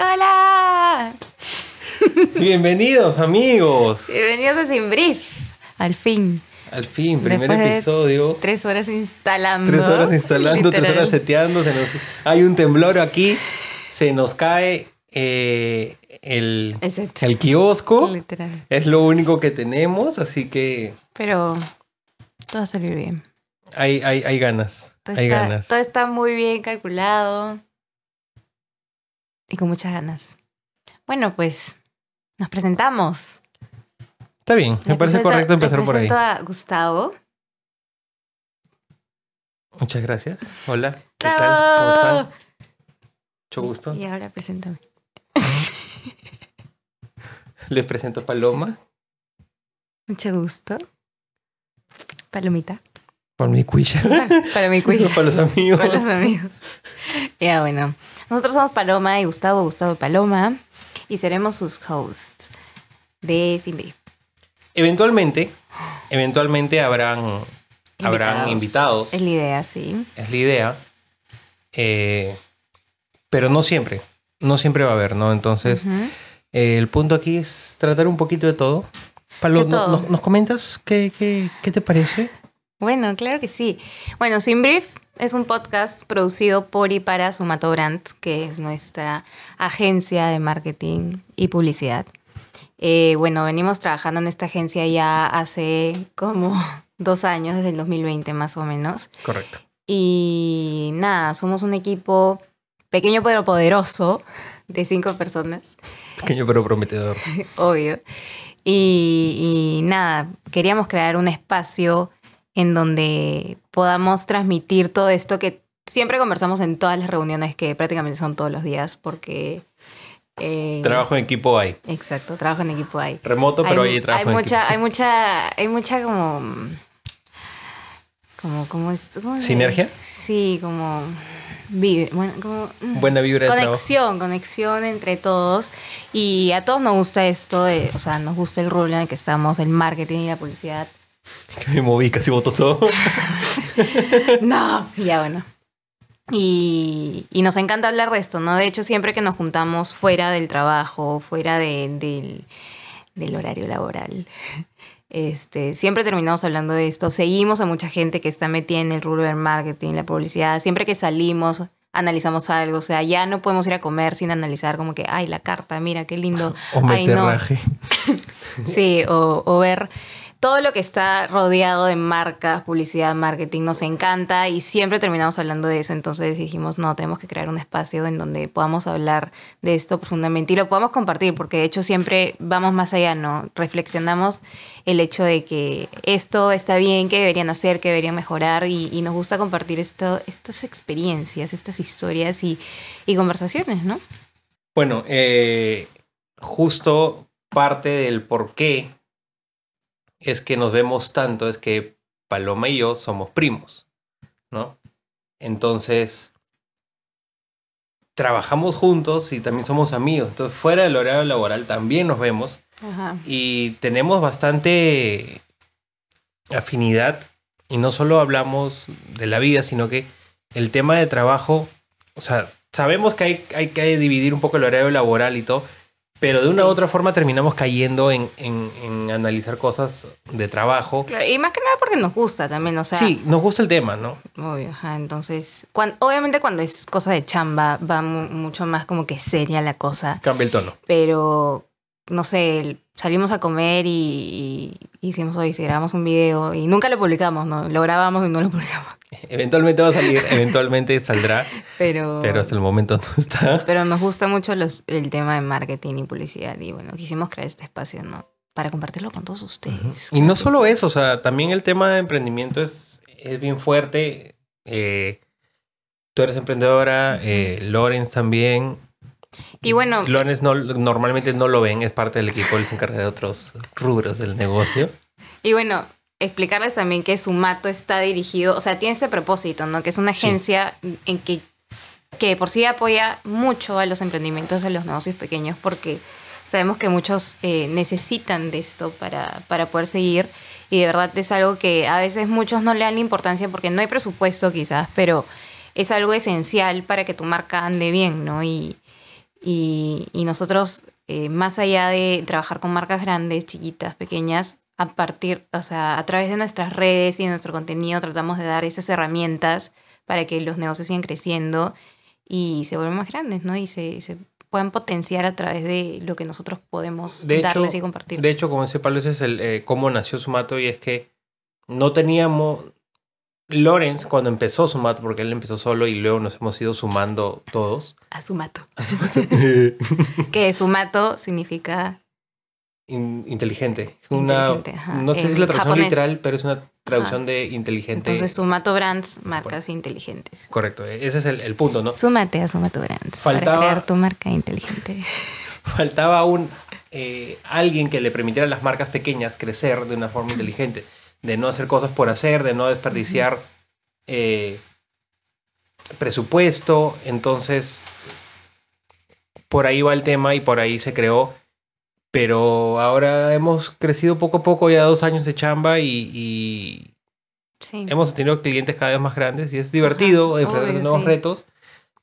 Hola. Bienvenidos amigos. Bienvenidos a Sin Brief. Al fin. Al fin, primer Después episodio. Tres horas instalando. Tres horas instalando, tres horas seteando. se nos- Hay un temblor aquí. Se nos cae eh, el, El kiosco. Literal. Es lo único que tenemos, así que Pero todo va a salir bien. hay, hay, hay ganas. Todo hay está, ganas. todo está muy bien calculado. Y con muchas ganas. Bueno, pues nos presentamos. Está bien, me parece presento- correcto empezar por ahí. a Gustavo. Muchas gracias. Hola, ¿qué ¡Bravo! tal? ¿Cómo están? Mucho gusto. Y ahora preséntame. Les presento a Paloma, Mucho gusto. Palomita. por mi cuilla. Para mi quiz. para los amigos. Para los amigos. Ya, bueno. Nosotros somos Paloma y Gustavo, Gustavo Paloma. Y seremos sus hosts de Sin Brief. Eventualmente, eventualmente habrán, habrán invitados. Es la idea, sí. Es la idea. Eh, pero no siempre. No siempre va a haber, ¿no? Entonces, eh, el punto aquí es tratar un poquito de todo. Palo, De todo. ¿nos, nos comentas qué, qué, qué te parece? Bueno, claro que sí. Bueno, Sin Brief es un podcast producido por y para Sumato Brand, que es nuestra agencia de marketing y publicidad. Eh, bueno, venimos trabajando en esta agencia ya hace como dos años, desde el 2020 más o menos. Correcto. Y nada, somos un equipo pequeño pero poderoso de cinco personas, Pequeño pero prometedor. obvio. Y, y nada, queríamos crear un espacio en donde podamos transmitir todo esto que siempre conversamos en todas las reuniones que prácticamente son todos los días porque... eh, Trabajo en equipo hay. Exacto, trabajo en equipo hay. Remoto, pero hay, trabajo hay en mucha, equipo. hay mucha, hay mucha como, como, como, es- ¿cómo se- ¿Sinergia? Sí, como, vive, bueno, como mm, Buena vibra de conexión, conexión entre todos y a todos nos gusta esto, de, o sea, nos gusta el rol en el que estamos, el marketing y la publicidad. Que me moví, casi boto todo. no, ya bueno. Y, y nos encanta hablar de esto, ¿no? De hecho, siempre que nos juntamos fuera del trabajo, fuera de- del, del horario laboral, este, siempre terminamos hablando de esto. Seguimos a mucha gente que está metida en el rubro del marketing, la publicidad. Siempre que salimos, analizamos algo. O sea, ya no podemos ir a comer sin analizar como que, ay, la carta, mira, qué lindo. O ay, no. Sí, o, o ver todo lo que está rodeado de marcas, publicidad, marketing, nos encanta y siempre terminamos hablando de eso. Entonces dijimos, no, tenemos que crear un espacio en donde podamos hablar de esto profundamente y lo podamos compartir, porque de hecho siempre vamos más allá, ¿no? Reflexionamos el hecho de que esto está bien, que deberían hacer, que deberían mejorar y, nos gusta compartir estas experiencias, estas historias y, y conversaciones, ¿no? Bueno, eh, justo parte del por qué es que nos vemos tanto es que Paloma y yo somos primos, ¿no? Entonces, trabajamos juntos y también somos amigos. Entonces, fuera del horario laboral también nos vemos Ajá. y tenemos bastante afinidad y no solo hablamos de la vida, sino que el tema de trabajo, o sea, sabemos que hay, hay que dividir un poco el horario laboral y todo, pero de una Sí. u otra forma terminamos cayendo en, en- en analizar cosas de trabajo. Claro, y más que nada porque nos gusta también, o sea, sí, nos gusta el tema, ¿no? Obvio, ajá, entonces, cuan- obviamente cuando es cosa de chamba va mu- mucho más como que seria la cosa, Cambia el tono. pero no sé, salimos a comer y, y hicimos hoy, si grabamos un video y nunca lo publicamos, ¿no? Lo grabamos y no lo publicamos, Eventualmente va a salir, eventualmente saldrá, pero, pero hasta el momento no está. pero nos gusta mucho los, el tema de marketing y publicidad y bueno, quisimos crear este espacio, ¿no? Para compartirlo con todos ustedes. Y no solo eso, o sea, también el tema de emprendimiento es, es bien fuerte. Eh, tú eres emprendedora, eh, Lorenz también. Y bueno, Lorenz no, normalmente no lo ven, es parte del equipo, él se encarga de otros rubros del negocio. Y bueno, explicarles también que Sumato está dirigido, o sea, tiene ese propósito, ¿no? Que es una Sí. agencia en que, que por sí apoya mucho a los emprendimientos, a los negocios pequeños, porque sabemos que muchos eh, necesitan de esto para, para poder seguir. Y de verdad es algo que a veces muchos no le dan la importancia porque no hay presupuesto quizás, pero es algo esencial para que tu marca ande bien, ¿no? Y, Y, y nosotros, eh, más allá de trabajar con marcas grandes, chiquitas, pequeñas, a partir, o sea, a través de nuestras redes y de nuestro contenido tratamos de dar esas herramientas para que los negocios sigan creciendo y se vuelvan más grandes, ¿no? Y se, se puedan potenciar a través de lo que nosotros podemos De darles hecho- y compartir. De hecho, como dice Pablo, ese es el, eh, cómo nació Sumato y es que no teníamos... Lorenz, cuando empezó Sumato, porque él empezó solo y luego nos hemos ido sumando todos. A Sumato. que Sumato significa In- inteligente. Una, Inteligente, ajá. no sé si es la traducción japonés. literal, pero es una traducción de inteligente. Entonces, Sumato Brands, marcas inteligentes. Correcto, ese es el, el punto, ¿no? Súmate a Sumato Brands para crear tu marca inteligente. Faltaba un eh, alguien que le permitiera a las marcas pequeñas crecer de una forma inteligente, de no hacer cosas por hacer, de no desperdiciar eh, presupuesto. Entonces, por ahí va el tema y por ahí se creó. Pero ahora hemos crecido poco a poco, ya dos años de chamba y, y Sí. hemos tenido clientes cada vez más grandes y es divertido Ajá, enfrentar obvio, nuevos sí. retos,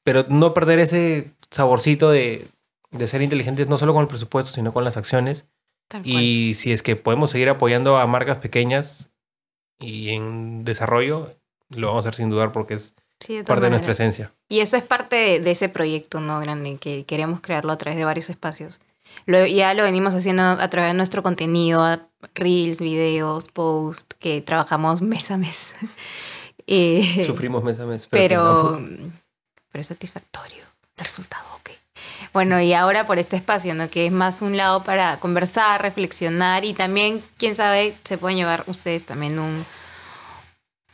pero no perder ese saborcito de, de ser inteligentes no solo con el presupuesto, sino con las acciones. Tal cual. Y si es que podemos seguir apoyando a marcas pequeñas y en desarrollo, lo vamos a hacer sin dudar porque es Sí, de parte de nuestra maneras. esencia. Y eso es parte de, ese proyecto no grande que queremos crearlo a través de varios espacios. Lo, ya lo venimos haciendo a través de nuestro contenido, reels, videos, posts, que trabajamos mes a mes. Eh, Sufrimos mes a mes. pero, pero es satisfactorio el resultado, ok. Bueno, y ahora por este espacio, ¿no? Que es más un lado para conversar, reflexionar y también, quién sabe, se pueden llevar ustedes también un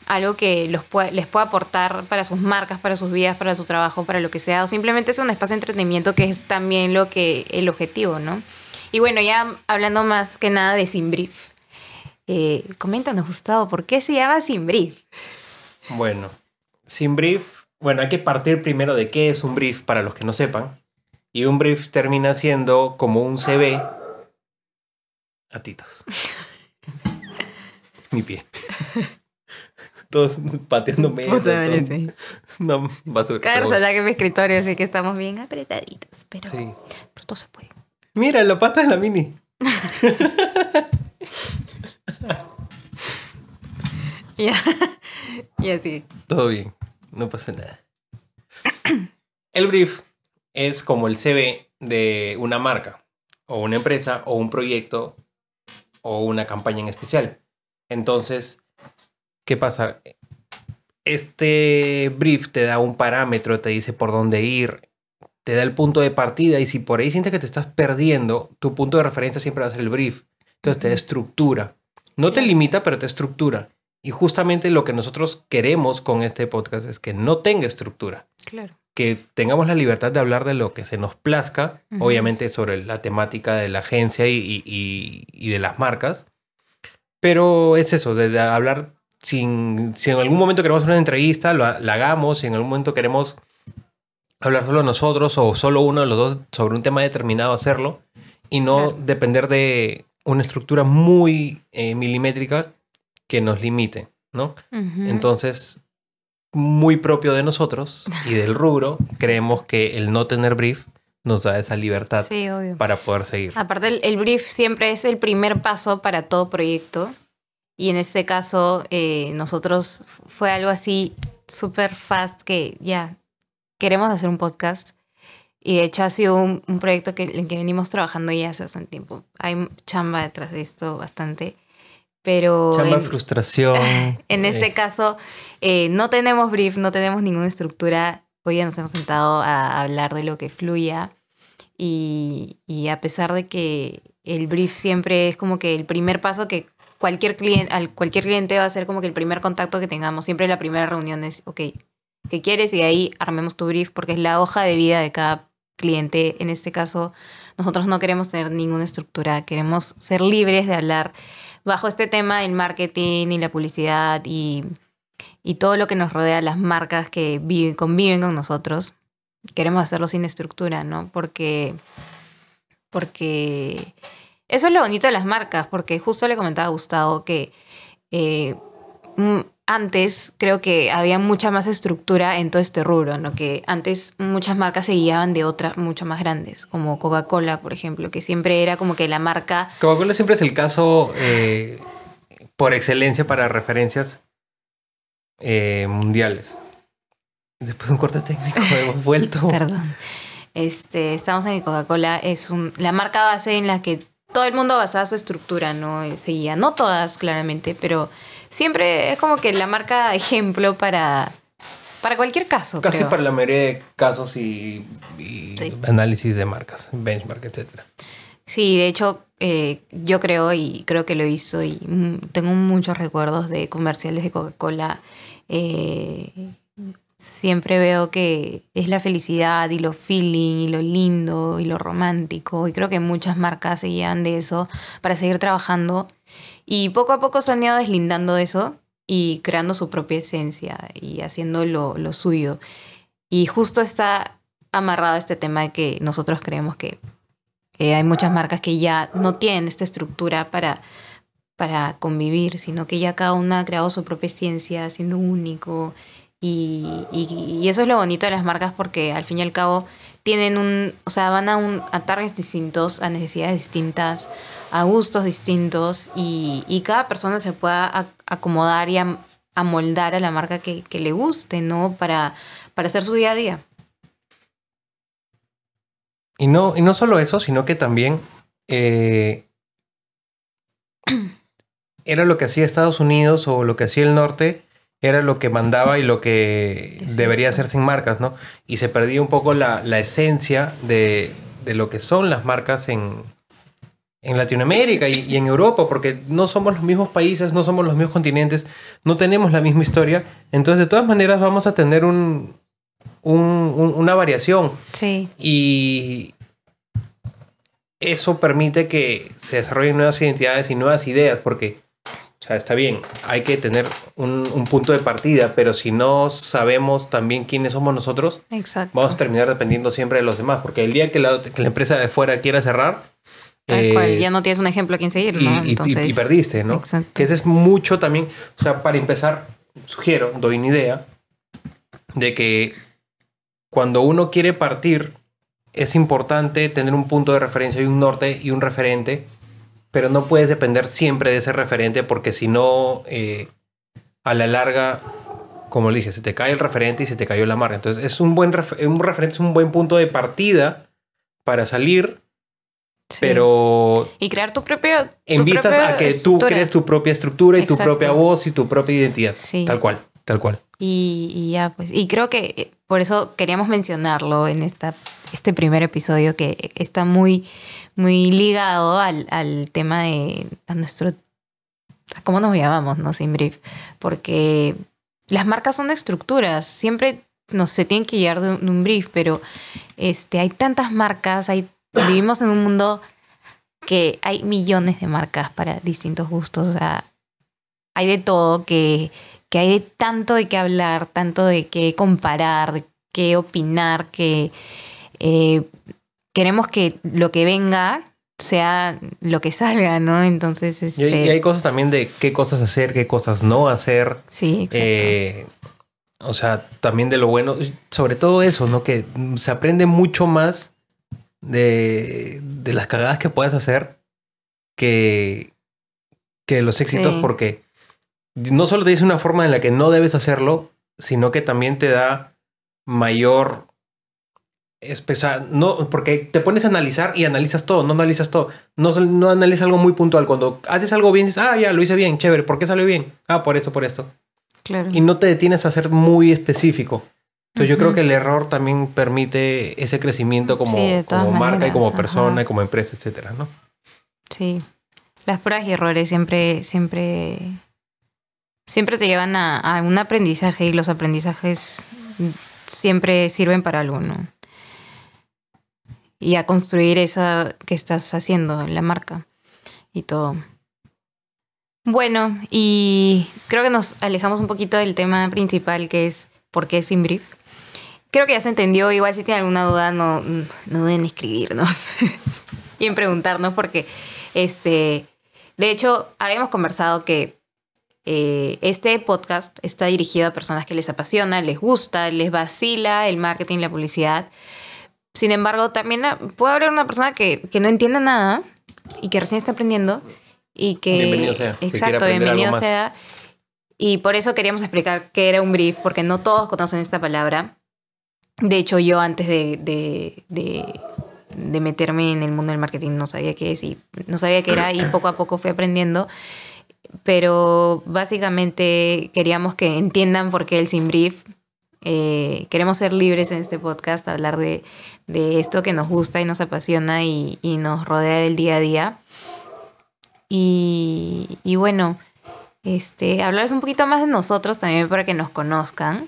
algo que los pue- les pueda aportar para sus marcas, para sus vidas, para su trabajo, para lo que sea, o simplemente es un espacio de entretenimiento que es también lo que el objetivo, ¿no? Y bueno, ya hablando más que nada de Sin Brief. Eh, coméntanos, Gustavo, ¿por qué se llama Sin Brief? Bueno, sin brief, bueno, hay que partir primero de qué es un brief para los que no sepan. Y un brief termina siendo como un CV. Atitos. Mi pie. Todos pateándome. No, basura. Pero bueno. que mi escritorio así que estamos bien apretaditos, pero, Sí. pero todo se puede. Mira, la pata de la mini. Ya. y así. Todo bien, no pasa nada. El brief es como el CV de una marca, o una empresa, o un proyecto, o una campaña en especial. Entonces, ¿qué pasa? Este brief te da un parámetro, te dice por dónde ir, te da el punto de partida y si por ahí sientes que te estás perdiendo, tu punto de referencia siempre va a ser el brief. Entonces te da estructura. No te limita, pero te estructura. Y justamente lo que nosotros queremos con este podcast es que no tenga estructura, Claro. Que tengamos la libertad de hablar de lo que se nos plazca, obviamente sobre la temática de la agencia y, y- y- y de las marcas, pero es eso, de, hablar sin, si en algún momento queremos una entrevista, lo la hagamos, si en algún momento queremos hablar solo nosotros o solo uno de los dos sobre un tema determinado, hacerlo, y no Claro. depender de una estructura muy eh, milimétrica que nos limite, ¿no? Entonces, muy propio de nosotros y del rubro, creemos que el no tener brief nos da esa libertad Sí, para poder seguir. Aparte, el, el brief siempre es el primer paso para todo proyecto. Y en este caso, eh, nosotros fue algo así súper fast que ya queremos hacer un podcast. Y de hecho ha sido un, un proyecto que, en que venimos trabajando ya hace bastante tiempo. Hay chamba detrás de esto bastante. Pero Chamba, en, frustración. en este eh, caso eh, no tenemos brief, no tenemos ninguna estructura. Hoy ya nos hemos sentado a hablar de lo que fluya. Y, y a pesar de que el brief siempre es como que el primer paso que cualquier cliente, al cualquier cliente va a ser como que el primer contacto que tengamos, siempre la primera reunión es, ok, ¿qué quieres? Y ahí armemos tu brief porque es la hoja de vida de cada cliente. En este caso, nosotros no queremos tener ninguna estructura, queremos ser libres de hablar bajo este tema del marketing y la publicidad y, y todo lo que nos rodea, las marcas que viven, conviven con nosotros. Queremos hacerlo sin estructura, ¿no? Porque, porque eso es lo bonito de las marcas, porque justo le comentaba a Gustavo que eh, mm, antes creo que había mucha más estructura en todo este rubro, ¿no? Que antes muchas marcas se guiaban de otras mucho más grandes, como Coca-Cola, por ejemplo, que siempre era como que la marca... Coca-Cola siempre es el caso eh, por excelencia para referencias eh, mundiales. Después de un corte técnico hemos vuelto. Perdón. Este, estamos en que Coca-Cola es un, la marca base en la que todo el mundo basaba su estructura, ¿no? Seguía. No todas, claramente, pero siempre es como que la marca ejemplo para, para cualquier caso. Casi para la mayoría de casos y, análisis de marcas, benchmark, etcétera. Sí, de hecho, eh, yo creo y creo que lo visto y tengo muchos recuerdos de comerciales de Coca-Cola. Eh, siempre veo que es la felicidad y lo feeling y lo lindo y lo romántico. Y creo que muchas marcas se guían de eso para seguir trabajando y poco a poco se han ido deslindando de eso y creando su propia esencia y haciendo lo, lo suyo. Y justo está amarrado este tema de que nosotros creemos que hay muchas marcas que ya no tienen esta estructura para, para convivir, sino que ya cada una ha creado su propia esencia, siendo único. Y, y, eso es lo bonito de las marcas porque al fin y al cabo tienen un, o sea, van a, un, a targets distintos, a necesidades distintas, a gustos distintos y, cada persona se pueda acomodar y amoldar a la marca que, le guste, ¿no? Para, para hacer su día a día. Y no, y no solo eso, sino que también eh, era lo que hacía Estados Unidos o lo que hacía el norte, era lo que mandaba y lo que debería hacerse en marcas, ¿no? Y se perdía un poco la, esencia de, de, lo que son las marcas en, en Latinoamérica y, en Europa, porque no somos los mismos países, no somos los mismos continentes, no tenemos la misma historia. Entonces, de todas maneras, vamos a tener un, una variación. Sí. Y eso permite que se desarrollen nuevas identidades y nuevas ideas, porque, o sea, está bien, hay que tener un, punto de partida, pero si no sabemos también quiénes somos nosotros, vamos a terminar dependiendo siempre de los demás, porque el día que la, que la empresa de fuera quiera cerrar, Tal cual, eh, ya no tienes un ejemplo a quien seguir, ¿no? Y, Entonces, y, perdiste, ¿no? Exacto. Que ese es mucho también, o sea, para empezar, sugiero, doy una idea de que cuando uno quiere partir, es importante tener un punto de referencia y un norte y un referente, pero no puedes depender siempre de ese referente porque si no, eh, a la larga, como le dije, se te cae el referente y se te cayó la marca. Entonces, es un buen un referente, es un buen punto de partida para salir pero... Y crear tu propia... En vistas a que tú crees tu propia estructura y tu propia voz y tu propia identidad. Tal cual, tal cual. Y, ya, pues. Y creo que eh, por eso queríamos mencionarlo en esta, este primer episodio que está muy, muy ligado al, al tema de a nuestro... ¿Cómo nos llamamos, no? Sin brief. Porque las marcas son de estructuras. Siempre no se tienen que llevar de un, brief, pero este, hay tantas marcas, hay vivimos en un mundo que hay millones de marcas para distintos gustos. O sea, hay de todo, que, que hay de tanto de qué hablar, tanto de qué comparar, de qué opinar, que eh, queremos que lo que venga sea lo que salga, ¿no? Entonces, este... y, hay cosas también de qué cosas hacer, qué cosas no hacer. Sí, exacto. Eh, o sea, también de lo bueno, sobre todo eso, ¿no? Que se aprende mucho más de, de las cagadas que puedes hacer que, que los éxitos, porque no solo te dice una forma en la que no debes hacerlo, sino que también te da mayor espesa, no, porque te pones a analizar y analizas todo, no analizas todo, no, no analizas algo muy puntual. Cuando haces algo bien, dices, ah, ya lo hice bien, chévere, ¿por qué salió bien? Ah, por esto, por esto. Claro. Y no te detienes a ser muy específico. Entonces yo creo que el error también permite ese crecimiento como, como marca y como persona y como empresa, etcétera, ¿no? Sí. Las pruebas y errores siempre, siempre, siempre te llevan a, un aprendizaje y los aprendizajes siempre sirven para algo, ¿no? Y a construir eso que estás haciendo en la marca y todo. Bueno, y creo que nos alejamos un poquito del tema principal que es por qué sin brief creo que ya se entendió. Igual si tienen alguna duda, no, no deben escribirnos y en preguntarnos porque, este, de hecho, habíamos conversado que eh, este podcast está dirigido a personas que les apasiona, les gusta, les vacila el marketing, la publicidad. Sin embargo, también puede haber una persona que, que no entienda nada y que recién está aprendiendo y que... Bienvenido sea. Exacto, bienvenido sea. Y por eso queríamos explicar qué era un brief, porque no todos conocen esta palabra. De hecho, yo antes de, de, de, meterme en el mundo del marketing no sabía qué es y no sabía qué era y poco a poco fui aprendiendo. Pero básicamente queríamos que entiendan por qué el sin brief. Eh, queremos ser libres en este podcast, hablar de, de esto que nos gusta y nos apasiona y, y nos rodea del día a día. Y, y bueno, este, hablarles un poquito más de nosotros también para que nos conozcan.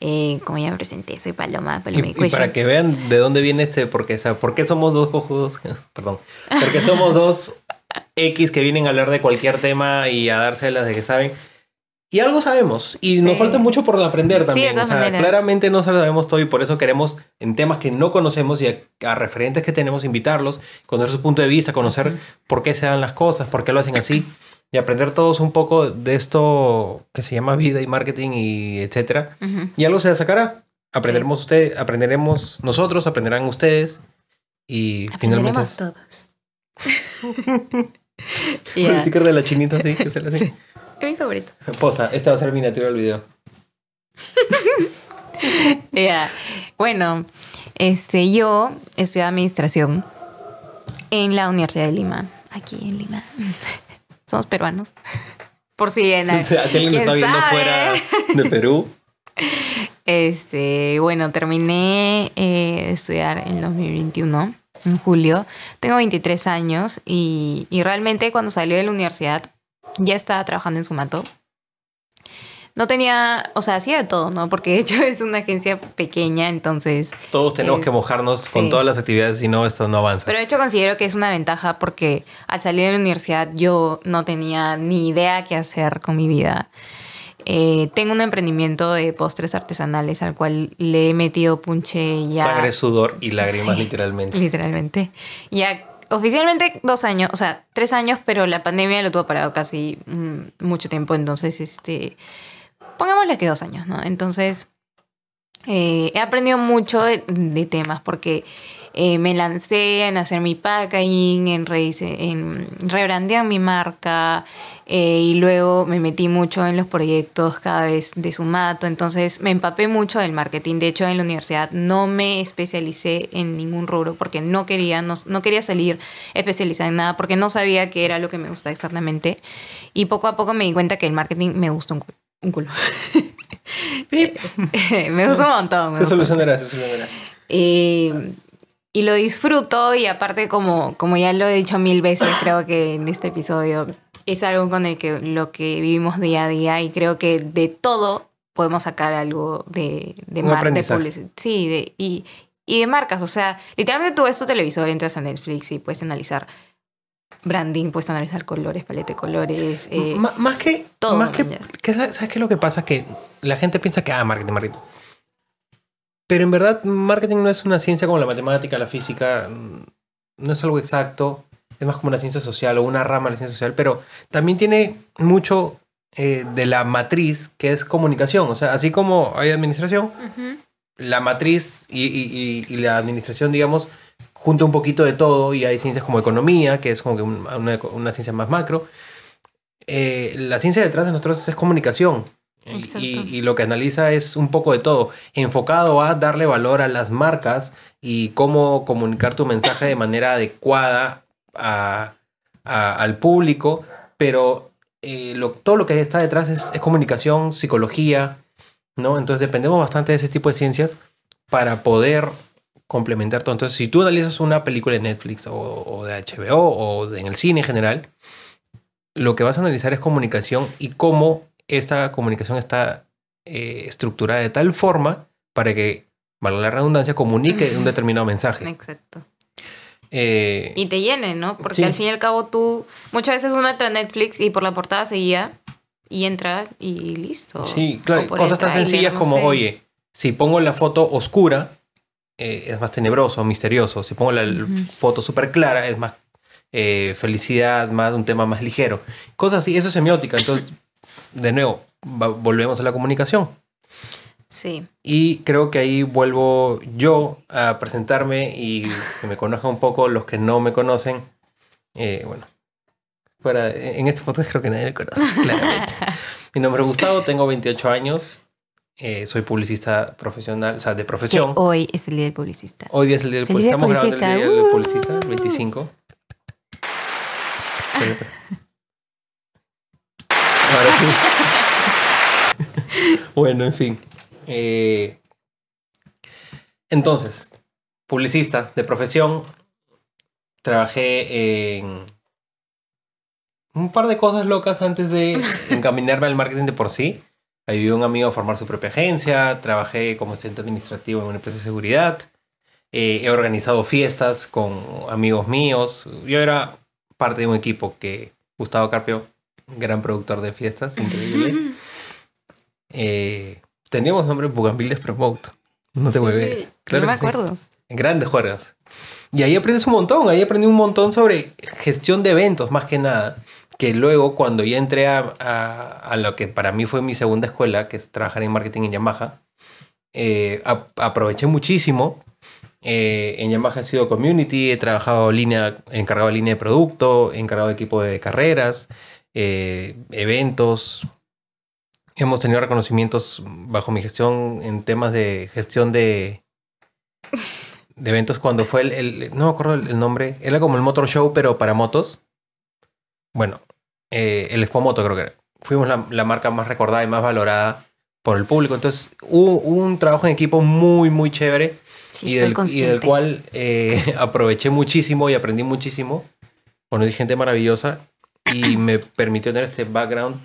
Eh, como ya me presenté, soy Paloma, Paloma y, para que vean de dónde viene este, porque, o sea, ¿por qué somos dos cojudos? Perdón. Porque somos dos X que vienen a hablar de cualquier tema y a dárselas de que saben. Y algo sabemos. Y nos falta mucho por aprender también. o sea, claramente no sabemos todo y por eso queremos, en temas que no conocemos y a, referentes que tenemos, invitarlos, conocer su punto de vista, conocer por qué se dan las cosas, por qué lo hacen así y aprender todos un poco de esto que se llama vida y marketing y etcétera. Y algo se sacará. Aprenderemos usted, aprenderemos nosotros, aprenderán ustedes y finalmente. todos. El sticker de la chinita, sí, que se la Es mi favorito. Posa, esta va a ser miniatura del video. Ya. Bueno, este, yo estudié administración en la Universidad de Lima, aquí en Lima. Somos peruanos. Por si en si alguien está viendo fuera de Perú. Este, bueno, terminé eh, de estudiar en 2021, en julio. Tengo 23 años y, y realmente cuando salí de la universidad ya estaba trabajando en Sumato no tenía, o sea, hacía de todo, ¿no? Porque de hecho es una agencia pequeña, entonces... Todos tenemos que mojarnos con todas las actividades, si no, esto no avanza. Pero de hecho considero que es una ventaja porque al salir de la universidad yo no tenía ni idea qué hacer con mi vida. Eh, tengo un emprendimiento de postres artesanales al cual le he metido punche ya... Sangre, sudor y lágrimas, literalmente. Literalmente. Ya oficialmente dos años, o sea, tres años, pero la pandemia lo tuvo parado casi mm, mucho tiempo, entonces, este pongámosle que dos años, ¿no? Entonces, eh, he aprendido mucho de, temas porque eh, me lancé en hacer mi packaging, en, en rebrandear mi marca eh, y luego me metí mucho en los proyectos cada vez de Sumato, entonces me empapé mucho del marketing. De hecho, en la universidad no me especialicé en ningún rubro porque no quería, no, no quería salir especializada en nada porque no sabía qué era lo que me gustaba exactamente. Y poco a poco me di cuenta que el marketing me gustó un un culo. me gusta un montón. se solucionará, se solucionará. y lo disfruto y aparte como, como ya lo he dicho mil veces, creo que en este episodio es algo con el que lo que vivimos día a día y creo que de todo podemos sacar algo de, de, de Sí, de, y, y de marcas. O sea, literalmente tú ves tu televisor, entras a Netflix y puedes analizar branding, puedes analizar colores, paleta de colores. Eh, más que. Todo. Más que, ¿Sabes qué es lo que pasa? Que la gente piensa que, ah, marketing, marketing. Pero en verdad, marketing no es una ciencia como la matemática, la física. No es algo exacto. Es más como una ciencia social o una rama de la ciencia social. Pero también tiene mucho eh, de la matriz que es comunicación. O sea, así como hay administración, la matriz y, y, y la administración, digamos, junta un poquito de todo y hay ciencias como economía, que es como que una, una ciencia más macro. Eh, la ciencia detrás de nosotros es comunicación. Y, y, lo que analiza es un poco de todo, enfocado a darle valor a las marcas y cómo comunicar tu mensaje de manera adecuada a, al público, pero eh, lo, todo lo que está detrás es, es, comunicación, psicología, ¿no? Entonces dependemos bastante de ese tipo de ciencias para poder complementar todo. Entonces, si tú analizas una película de Netflix o, de HBO o en el cine en general, lo que vas a analizar es comunicación y cómo esta comunicación está eh, estructurada de tal forma para que, valga la redundancia, comunique un determinado mensaje. Exacto. Eh, y te llene, ¿no? Porque al fin y al cabo tú, muchas veces uno entra a Netflix y por la portada seguía y entra y listo. Sí, claro, cosas tan sencillas como, oye, si pongo la foto oscura, eh, es más tenebroso, misterioso. Si pongo la foto súper clara, es más eh, felicidad, más un tema más ligero. Cosas así, eso es semiótica. Entonces, de nuevo, volvemos a la comunicación. Sí. Y creo que ahí vuelvo yo a presentarme y que me conozcan un poco los que no me conocen. Eh, bueno, fuera, en este podcast creo que nadie me conoce, claramente. Mi nombre es Gustavo, tengo 28 años, eh, soy publicista profesional, o sea, de Que profesión. hoy es el día del publicista. Hoy día es el día del publicista. Estamos grabando el día del publicista. publicista, Uh. 25. Ahora sí. bueno, en fin. Eh, entonces, publicista de profesión. Trabajé en un par de cosas locas antes de encaminarme al marketing de por sí. Ayudé a un amigo a formar su propia agencia. Trabajé como asistente administrativo en una empresa de seguridad. Eh, he organizado fiestas con amigos míos. Yo era parte de un equipo que Gustavo Carpio, gran productor de fiestas, increíble. Eh, teníamos nombre Bugambiles Promote. No te Sí, vuelves. sí, no me que sí. acuerdo. Grandes juegas. Y ahí aprendes un montón. Ahí aprendí un montón sobre gestión de eventos, más que nada. Que luego, cuando ya entré a, a- lo que para mí fue mi segunda escuela, que es trabajar en marketing en Yamaha, eh, ap- aproveché muchísimo. Eh, en Yamaha he sido community, he trabajado línea, encargado de línea de producto, encargado de equipo de carreras, eh, eventos. Hemos tenido reconocimientos bajo mi gestión en temas de gestión de, de eventos cuando fue el, el- no me acuerdo el, el nombre, era como el Motor Show pero para motos. Bueno, eh, el Expo Moto creo que era. Fuimos la, la marca más recordada y más valorada por el público. Entonces hubo, un trabajo en equipo muy, muy chévere Sí, y, del, y del cual eh, aproveché muchísimo y aprendí muchísimo. Conocí gente maravillosa y me permitió tener este background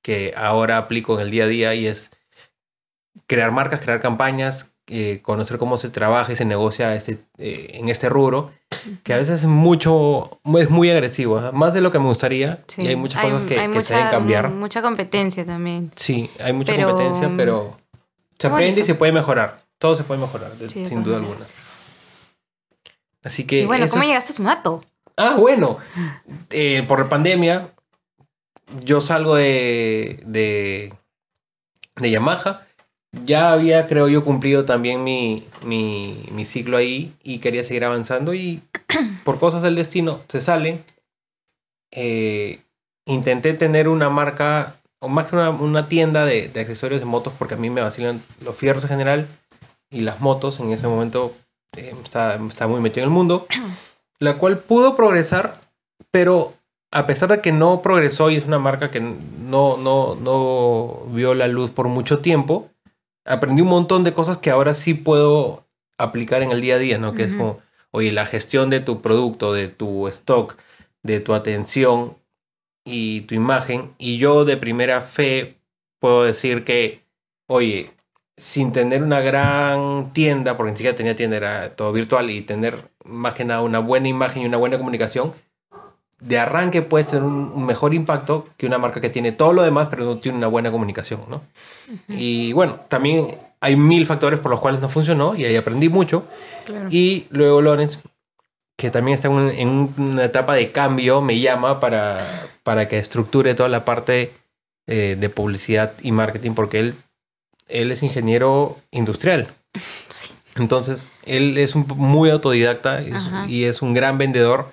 que ahora aplico en el día a día y es crear marcas, crear campañas, eh, conocer cómo se trabaja y se negocia este, eh, en este rubro, que a veces es mucho, es muy agresivo, más de lo que me gustaría Sí. y hay muchas cosas que, hay que se deben cambiar. Mucha competencia también. Sí, hay mucha Pero, competencia, pero se aprende y se puede mejorar. Todo se puede mejorar, de- Sí, de sin duda alguna. Así que. Y bueno, ¿cómo es- llegaste a Sumato? Ah, bueno. Eh, por la pandemia, yo salgo de, de, de Yamaha. Ya había, creo yo, cumplido también mi, mi, mi ciclo ahí y quería seguir avanzando. Y por cosas del destino se sale. Eh, intenté tener una marca, o más que una, una tienda de, de accesorios de motos, porque a mí me vacilan los fierros en general y las motos. En ese momento eh, estaba, estaba muy metido en el mundo la cual pudo progresar, pero a pesar de que no progresó y es una marca que no, no, no vio la luz por mucho tiempo, aprendí un montón de cosas que ahora sí puedo aplicar en el día a día, ¿no? Que es como, oye, la gestión de tu producto, de tu stock, de tu atención y tu imagen. Y yo de primera fe puedo decir que, oye, sin tener una gran tienda, porque ni siquiera tenía tienda, era todo virtual, y tener más que nada una buena imagen y una buena comunicación, de arranque puedes tener un, un mejor impacto que una marca que tiene todo lo demás, pero no tiene una buena comunicación, ¿no? Y bueno, también hay mil factores por los cuales no funcionó, y ahí aprendí mucho. Claro. Y luego Lorenz, que también está en, un- en una etapa de cambio, me llama para, para que estructure toda la parte eh, de publicidad y marketing, porque él, él es ingeniero industrial. Sí. Entonces, él es un, muy autodidacta es- y es un gran vendedor,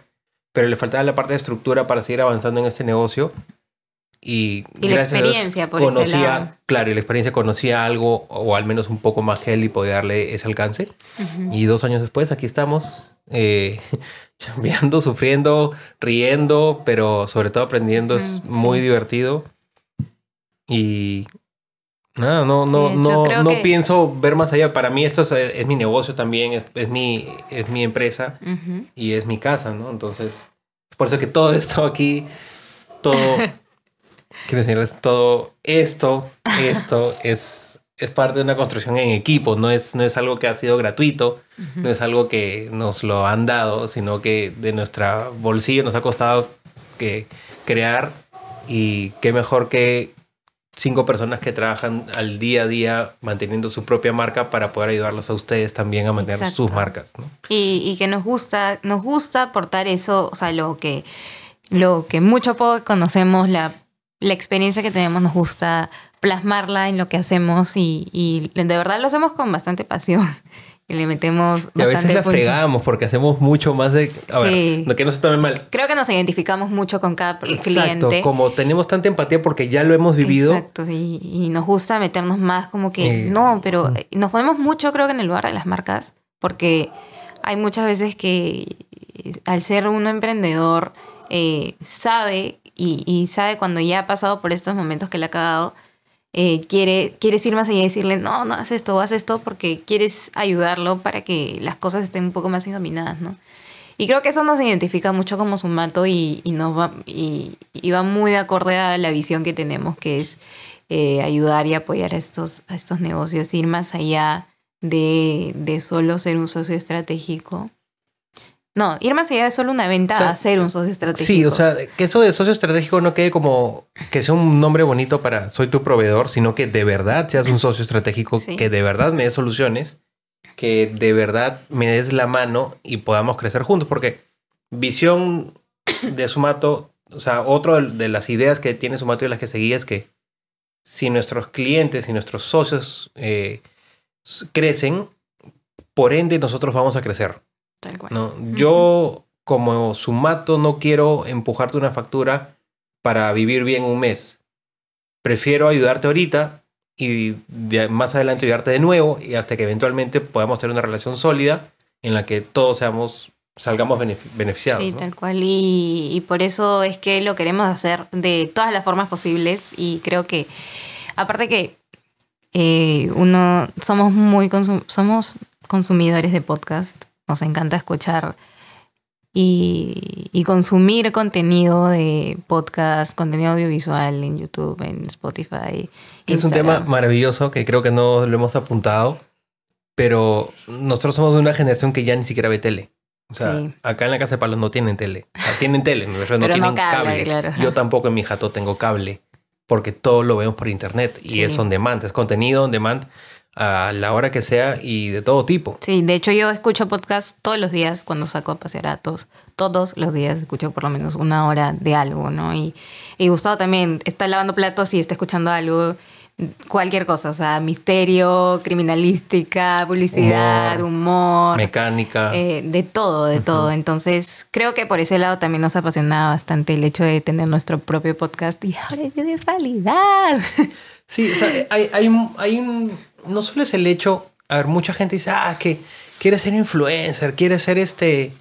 pero le faltaba la parte de estructura para seguir avanzando en este negocio. Y, Y la experiencia por ese lado. conocía, claro, y la experiencia conocía algo, o al menos un poco más que él, y podía darle ese alcance. Y dos años después, aquí estamos, eh, chambeando, sufriendo, riendo, pero sobre todo aprendiendo. Es Ujú, muy divertido. Y nada, no, no, Sí, no, no que- pienso ver más allá. Para mí esto es, es mi negocio también, es, es mi, es mi empresa Ujú. y es mi casa, ¿no? Entonces, por eso que todo esto aquí, todo, quiero decirles, todo esto, esto es, es parte de una construcción en equipo, no es, no es algo que ha sido gratuito, no es algo que nos lo han dado, sino que de nuestra bolsillo nos ha costado que crear y qué mejor que cinco personas que trabajan al día a día manteniendo su propia marca para poder ayudarlos a ustedes también a mantener Exacto. sus marcas, ¿no? Y, y que nos gusta, nos gusta aportar eso, o sea, lo que, lo que mucho a poco conocemos, la, la experiencia que tenemos nos gusta plasmarla en lo que hacemos y, y de verdad lo hacemos con bastante pasión. Y le metemos y a veces la fregamos porque hacemos mucho más de... A Sí. ver, que no se tomen mal. Creo que nos identificamos mucho con cada Exacto, cliente. como tenemos tanta empatía porque ya lo hemos vivido. Exacto, y, y nos gusta meternos más como que, Eh, no, pero nos ponemos mucho creo que en el lugar de las marcas, porque hay muchas veces que al ser un emprendedor eh, sabe y, y sabe cuando ya ha pasado por estos momentos que le ha cagado, eh, quiere, quieres ir más allá y decirle, no, no haz esto, haz esto, porque quieres ayudarlo para que las cosas estén un poco más encaminadas, ¿no? Y creo que eso nos identifica mucho como Sumato y, y, nos va, y, y va muy de acorde a la visión que tenemos, que es eh, ayudar y apoyar a estos, a estos negocios, ir más allá de, de solo ser un socio estratégico. No, ir más allá de solo una venta O sea, a ser un socio estratégico. Sí, o sea, que eso de socio estratégico no quede como que sea un nombre bonito para soy tu proveedor, sino que de verdad seas un socio estratégico, Sí. que de verdad me des soluciones, que de verdad me des la mano y podamos crecer juntos. Porque visión de Sumato, o sea, otro de- las ideas que tiene Sumato y las que seguía es que si nuestros clientes y nuestros socios eh, crecen, por ende nosotros vamos a crecer. Tal cual. ¿no? Yo, como sumato, no quiero empujarte una factura para vivir bien un mes. Prefiero ayudarte ahorita y de- más adelante ayudarte de nuevo y hasta que eventualmente podamos tener una relación sólida en la que todos seamos, salgamos benefi- beneficiados. Sí, ¿no? tal cual. Y, y por eso es que lo queremos hacer de todas las formas posibles. Y creo que, aparte que eh, uno, somos muy consum- somos consumidores de podcast. Nos encanta escuchar y, y consumir contenido de podcast, contenido audiovisual en YouTube, en Spotify. Es un tema Instagram. maravilloso que creo que no lo hemos apuntado, pero nosotros somos de una generación que ya ni siquiera ve tele. O sea, Sí. acá en la casa de Palos no tienen tele. O sea, tienen tele, no Pero no tienen cable, cable. claro. Yo tampoco en mi jato tengo cable, porque todo lo vemos por internet y Sí. es on demand, es contenido on demand a la hora que sea y de todo tipo. Sí, de hecho yo escucho podcast todos los días cuando saco a pasear a todos. Todos los días escucho por lo menos una hora de algo, ¿no? Y, y Gustavo también está lavando platos y está escuchando algo, cualquier cosa, o sea, misterio, criminalística, publicidad, humor, Mecánica. eh, de todo, de todo. Entonces creo que por ese lado también nos apasiona bastante el hecho de tener nuestro propio podcast y ahora es realidad. Sí, o sea, hay, hay, hay un. No solo es el hecho. A ver, mucha gente dice, ah, que quieres ser influencer, quieres ser este.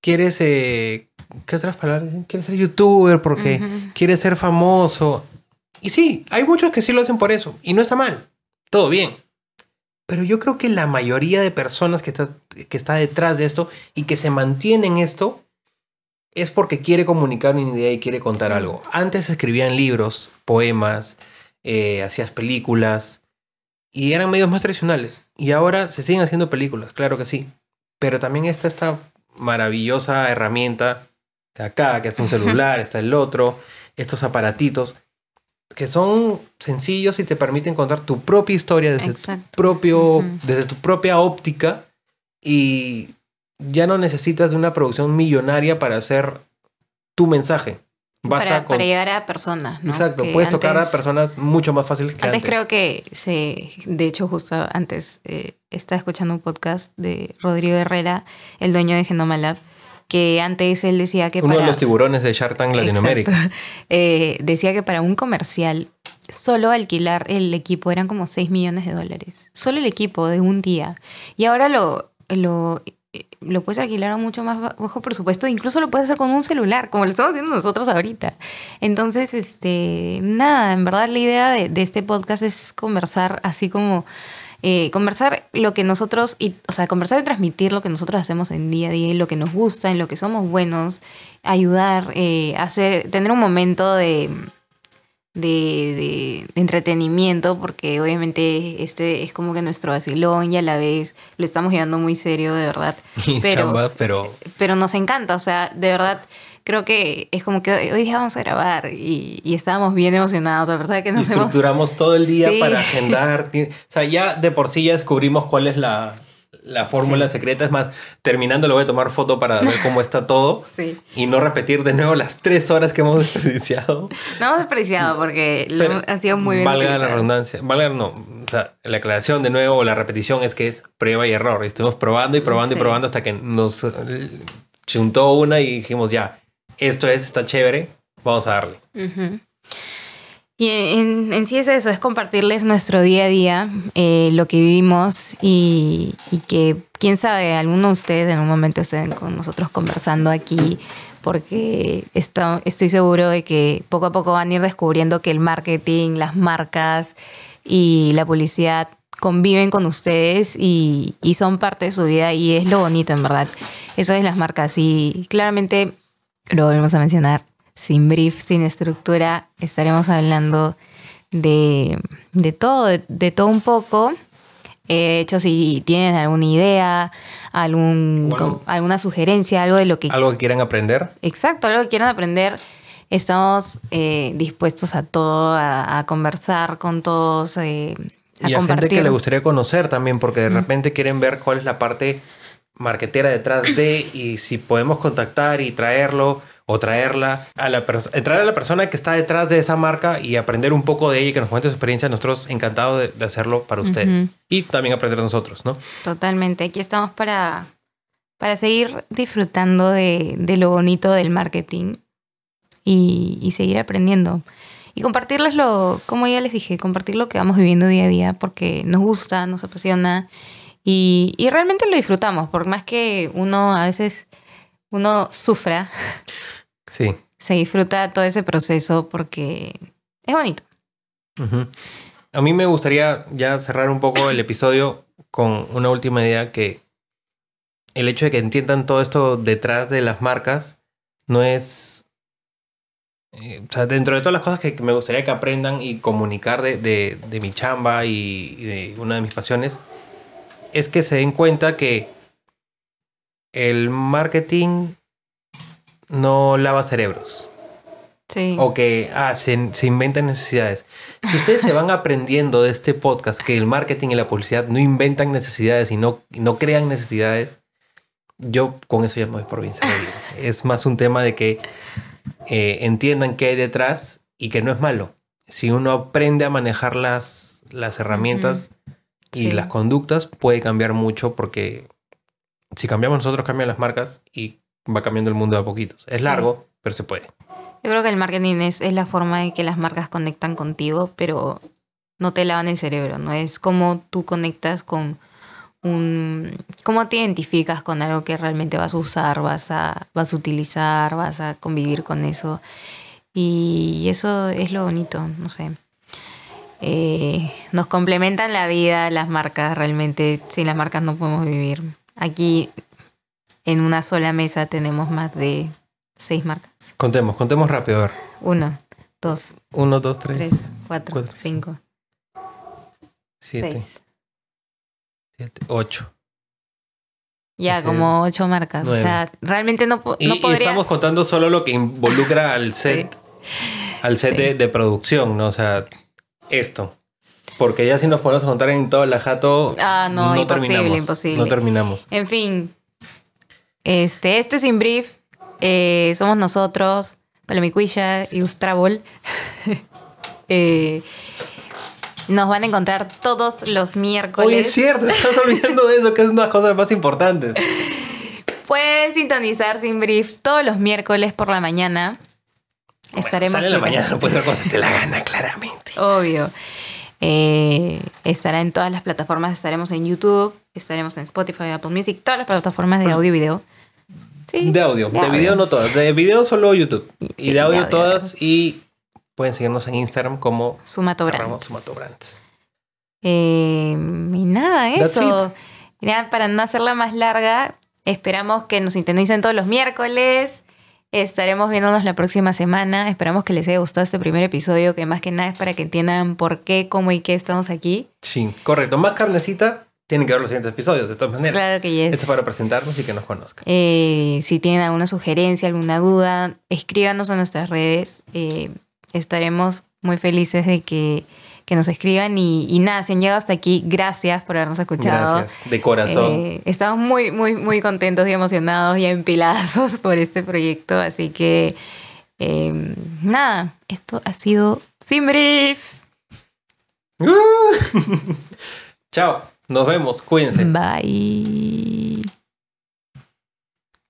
Quieres. Eh, ¿Qué otras palabras? Quieres ser youtuber porque Ujú. quieres ser famoso. Y sí, hay muchos que sí lo hacen por eso. Y no está mal. Todo bien. Pero yo creo que la mayoría de personas que está, que está detrás de esto y que se mantiene en esto es porque quiere comunicar una idea y quiere contar Sí. algo. Antes escribían libros, poemas, eh, hacías películas y eran medios más tradicionales. Y ahora se siguen haciendo películas, claro que sí. Pero también está esta maravillosa herramienta que acá, que es un celular, está el otro, estos aparatitos que son sencillos y te permiten contar tu propia historia desde Exacto. tu propio, desde tu propia óptica y ya no necesitas de una producción millonaria para hacer tu mensaje. Basta Para, con para llegar a personas, ¿no? Exacto, Que puedes tocar a personas mucho más fácil que antes. Antes creo que se, de hecho justo antes eh, estaba escuchando un podcast de Rodrigo Herrera, el dueño de Genoma Lab, que antes él decía que Uno para de los tiburones de Shark Tank Latinoamérica. Eh, decía que para un comercial solo alquilar el equipo eran como 6 millones de dólares. Solo el equipo de un día. Y ahora lo, lo, lo puedes alquilar a mucho más bajo presupuesto. Incluso lo puedes hacer con un celular, como lo estamos haciendo nosotros ahorita. Entonces, este, nada, en verdad la idea de, este podcast es conversar así como... eh, conversar lo que nosotros, y, o sea, conversar y transmitir lo que nosotros hacemos en día a día y lo que nos gusta, en lo que somos buenos, ayudar, eh, hacer, tener un momento de, de, de- entretenimiento, porque obviamente este es como que nuestro vacilón y a la vez lo estamos llevando muy serio, de verdad. Y Pero, chamba, pero pero nos encanta, o sea, de verdad. Creo que es como que hoy, hoy día vamos a grabar y, y estábamos bien emocionados, la verdad que y nos hemos... estructuramos todo el día Sí. para agendar. O sea, ya de por sí ya descubrimos cuál es la, la fórmula secreta. Es más, terminando le voy a tomar foto para ver cómo está todo. Sí. Y no repetir de nuevo las tres horas que hemos desperdiciado. No hemos desperdiciado porque Pero ha sido muy bien. Valga la redundancia. Valga, no. O sea, la aclaración de nuevo, o la repetición es que es prueba y error. Y estuvimos probando y probando Sí. y probando hasta que nos eh, chuntó una y dijimos, ya, esto es, está chévere, vamos a darle. Y en, en sí es eso, es compartirles nuestro día a día, eh, lo que vivimos y, que, quién sabe, alguno de ustedes en un momento estén con nosotros conversando aquí, porque estoy seguro de que poco a poco van a ir descubriendo que el marketing, las marcas y la publicidad conviven con ustedes y, y son parte de su vida y es lo bonito en verdad. Eso es las marcas y claramente lo volvemos a mencionar, sin brief, sin estructura, estaremos hablando de, de todo, de, de todo un poco. Eh, De hecho, si tienen alguna idea, algún, alguna sugerencia, algo de lo que... Algo que quieran aprender. Exacto, algo que quieran aprender, estamos eh, dispuestos a todo, a, a conversar con todos, eh, a y a compartir. gente que le gustaría conocer también, porque de repente quieren ver cuál es la parte marquetera detrás de y si podemos contactar y traerlo o traerla a la persona, traer a la persona que está detrás de esa marca y aprender un poco de ella y que nos cuente su experiencia, nosotros encantados de, de hacerlo para ustedes. Ujú. Y también aprender nosotros, ¿no? Totalmente. Aquí estamos para, para seguir disfrutando de, de lo bonito del marketing y, y seguir aprendiendo. Y compartirles lo, como ya les dije, compartir lo que vamos viviendo día a día porque nos gusta, nos apasiona y, y realmente lo disfrutamos. Por más que uno a veces uno sufra, Sí. se disfruta todo ese proceso porque es bonito. A mí me gustaría ya cerrar un poco el episodio con una última idea que el hecho de que entiendan todo esto detrás de las marcas no es... eh, o sea, dentro de todas las cosas que me gustaría que aprendan y comunicar de, de- de mi chamba y, y de una de mis pasiones, es que se den cuenta que el marketing no lava cerebros. Sí. O que ah, se, se inventan necesidades. Si ustedes se van aprendiendo de este podcast que el marketing y la publicidad no inventan necesidades y no, no crean necesidades, yo con eso ya me voy por bien. Es más un tema de que eh, entiendan qué hay detrás y que no es malo. Si uno aprende a manejar las, las herramientas y Sí. las conductas, puede cambiar mucho porque si cambiamos nosotros, cambian las marcas y va cambiando el mundo de a poquitos. Es Sí. largo, pero se puede. Yo creo que el marketing es, es la forma de que las marcas conectan contigo, pero no te lavan el cerebro, ¿no? Es como tú conectas con un... cómo te identificas con algo que realmente vas a usar, vas a, vas a utilizar, vas a convivir con eso. Y eso es lo bonito, no sé. Eh, nos complementan la vida las marcas, realmente. Sin las marcas no podemos vivir. Aquí en una sola mesa tenemos más de seis marcas. Contemos, contemos rápido. A ver. Uno, dos, Uno, dos, tres, tres, cuatro, cuatro, cinco, siete, seis. siete, ocho. Ya, como ocho marcas. nueve. O sea, realmente no, Y, no y estamos contando solo lo que involucra al set, al set Sí. de, de producción, ¿no? O sea, esto. Porque ya si nos ponemos a contar en todo la jato, Ah, no, imposible, terminamos, imposible. No terminamos. En fin, este, esto es In Brief. Eh, somos nosotros, Palomicuilla y Ustrabol. Eh, nos van a encontrar todos los miércoles. Oye, es cierto, estás olvidando de eso, que es una de las cosas más importantes. Pueden sintonizar Sin Brief todos los miércoles por la mañana. Estaremos Sale en la mañana, no puede ser cosa, te la gana claramente. Obvio. Eh, estará en todas las plataformas. Estaremos en YouTube, estaremos en Spotify, Apple Music, todas las plataformas de audio y video. Sí, De audio, de, video no todas, de video solo YouTube. Sí, y de de audio audio. todas y pueden seguirnos en Instagram como Sumato arroba Brands. Sumato Brands. Eh, y nada, eso. Y nada, para no hacerla más larga, esperamos que nos sintonicen todos los miércoles. Estaremos viéndonos la próxima semana. Esperamos que les haya gustado este primer episodio, que más que nada es para que entiendan por qué, cómo y qué estamos aquí. Sí, correcto. Más carnecita, tienen que ver los siguientes episodios, de todas maneras. Claro que yes. Esto es para presentarnos y que nos conozcan. Eh, si tienen alguna sugerencia, alguna duda, escríbanos a nuestras redes. Eh, estaremos muy felices de que, que nos escriban y, y nada, si han llegado hasta aquí, gracias por habernos escuchado. Gracias, de corazón. Eh, estamos muy, muy, muy contentos y emocionados y empilazos por este proyecto, así que eh, nada, esto ha sido Sin Brief. Chao, nos vemos, cuídense. Bye.